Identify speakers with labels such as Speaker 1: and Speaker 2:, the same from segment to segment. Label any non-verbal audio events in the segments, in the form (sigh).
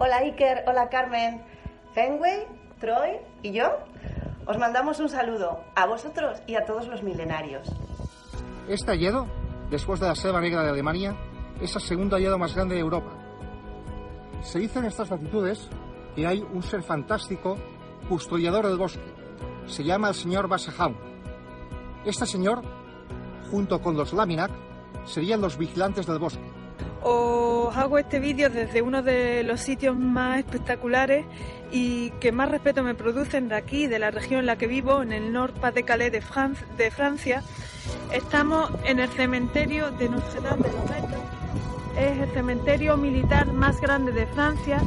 Speaker 1: Hola Iker, hola Carmen, Fenway, Troy y yo os mandamos un saludo a vosotros y a todos los milenarios.
Speaker 2: Este hallado, después de la selva negra de Alemania, es el segundo hallado más grande de Europa. Se dice en estas latitudes que hay un ser fantástico custodiador del bosque. Se llama el señor Basajaun. Este señor, junto con los Laminac, serían los vigilantes del bosque.
Speaker 3: Os hago este vídeo desde uno de los sitios más espectaculares y que más respeto me producen de aquí, de la región en la que vivo, en el Nord-Pas-de-Calais de, Fran de Francia. Estamos en el cementerio de Notre-Dame de Lorette. Es el cementerio militar más grande de Francia.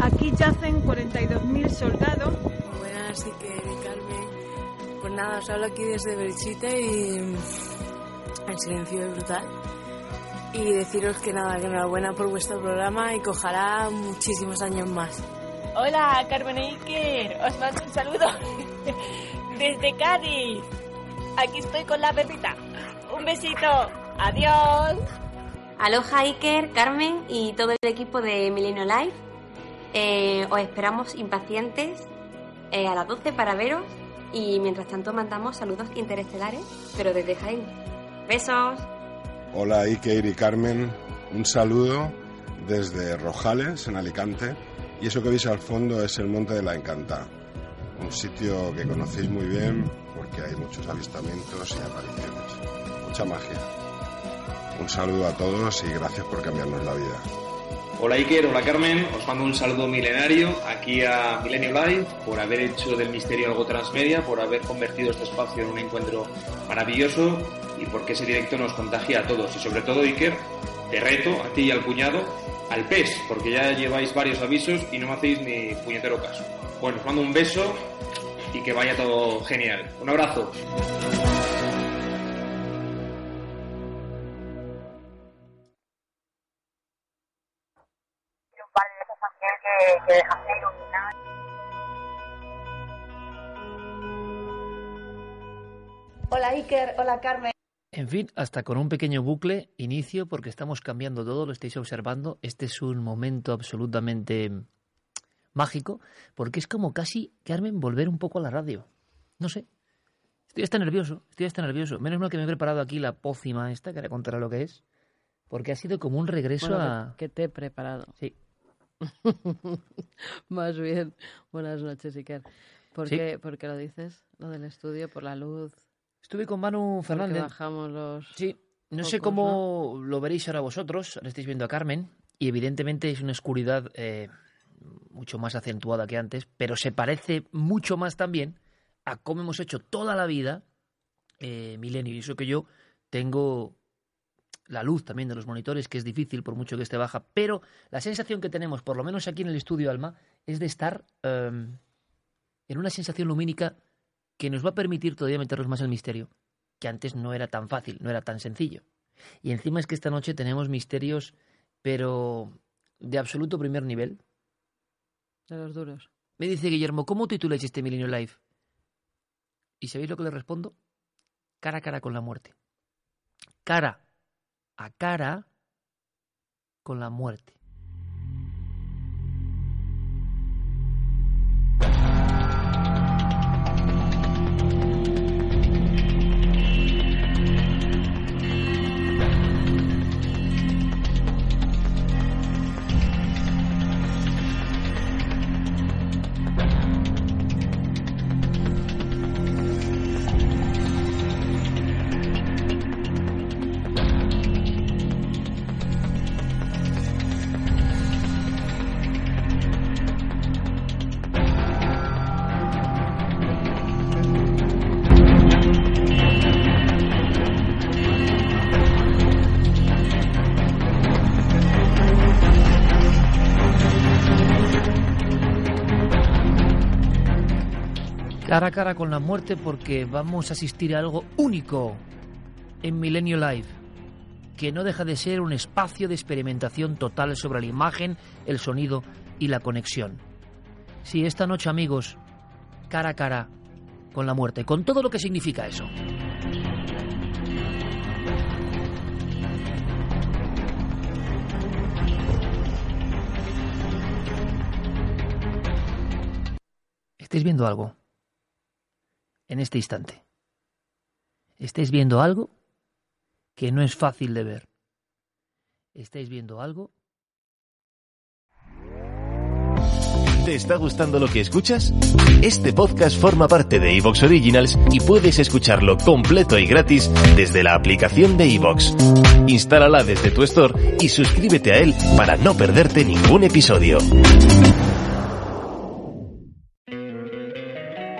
Speaker 3: Aquí yacen 42.000 soldados.
Speaker 4: Buenas, Iker y Carmen. Pues nada, os hablo aquí desde Belchite y el silencio es brutal y deciros que nada, que enhorabuena por vuestro programa y que ojalá muchísimos años más.
Speaker 5: Hola, Carmen Iker, os mando un saludo (laughs) desde Cádiz. Aquí estoy con la Pepita. Un besito. Adiós.
Speaker 6: Aloha Iker, Carmen y todo el equipo de Milenio Live. Eh, os esperamos impacientes eh, a las 12 para veros y mientras tanto mandamos saludos interestelares, pero desde Jaén. Besos.
Speaker 7: Hola Iker y Carmen, un saludo desde Rojales, en Alicante, y eso que veis al fondo es el Monte de la Encantada, un sitio que conocéis muy bien porque hay muchos avistamientos y apariciones, mucha magia. Un saludo a todos y gracias por cambiarnos la vida.
Speaker 8: Hola Iker, hola Carmen, os mando un saludo milenario aquí a Milenio Live por haber hecho del misterio algo transmedia, por haber convertido este espacio en un encuentro maravilloso y porque ese directo nos contagia a todos. Y sobre todo, Iker, te reto a ti y al cuñado al PES, porque ya lleváis varios avisos y no me hacéis ni puñetero caso. Bueno, os mando un beso y que vaya todo genial. Un abrazo.
Speaker 9: que, iluminar.
Speaker 1: Hola Iker, hola Carmen.
Speaker 10: En fin, hasta con un pequeño bucle, inicio, porque estamos cambiando todo, lo estáis observando. Este es un momento absolutamente mágico, porque es como casi, Carmen, volver un poco a la radio. No sé. Estoy hasta nervioso, estoy hasta nervioso. Menos mal que me he preparado aquí la pócima esta, que ahora contará lo que es, porque ha sido como un regreso
Speaker 11: Bueno,
Speaker 10: a...
Speaker 11: que, que te he preparado.
Speaker 10: Sí. (laughs)
Speaker 11: Más bien. Buenas noches, Iker. ¿Por,
Speaker 10: Sí.
Speaker 11: qué, ¿Por qué lo dices? Lo del estudio, por la luz.
Speaker 10: Estuve con Manu Fernández.
Speaker 11: bajamos los.
Speaker 10: Sí, no sé cómo lo veréis ahora vosotros, ahora estáis viendo a Carmen, y evidentemente es una oscuridad eh, mucho más acentuada que antes, pero se parece mucho más también a cómo hemos hecho toda la vida eh, Milenio. Y eso que yo tengo la luz también de los monitores, que es difícil por mucho que esté baja, pero la sensación que tenemos, por lo menos aquí en el estudio Alma, es de estar em, en una sensación lumínica que nos va a permitir todavía meternos más en el misterio, que antes no era tan fácil, no era tan sencillo. Y encima es que esta noche tenemos misterios, pero de absoluto primer nivel.
Speaker 11: De los duros.
Speaker 10: Me dice Guillermo, ¿cómo tituláis este Milenio Live? ¿Y sabéis lo que le respondo? Cara a cara con la muerte. Cara a cara con la muerte. Cara a cara con la muerte porque vamos a asistir a algo único en Milenio Live, que no deja de ser un espacio de experimentación total sobre la imagen, el sonido y la conexión. Sí, esta noche amigos, cara a cara con la muerte, con todo lo que significa eso. ¿Estáis viendo algo? En este instante. Estáis viendo algo que no es fácil de ver. Estáis viendo algo.
Speaker 12: ¿Te está gustando lo que escuchas? Este podcast forma parte de Evox Originals y puedes escucharlo completo y gratis desde la aplicación de Evox. Instálala desde tu store y suscríbete a él para no perderte ningún episodio.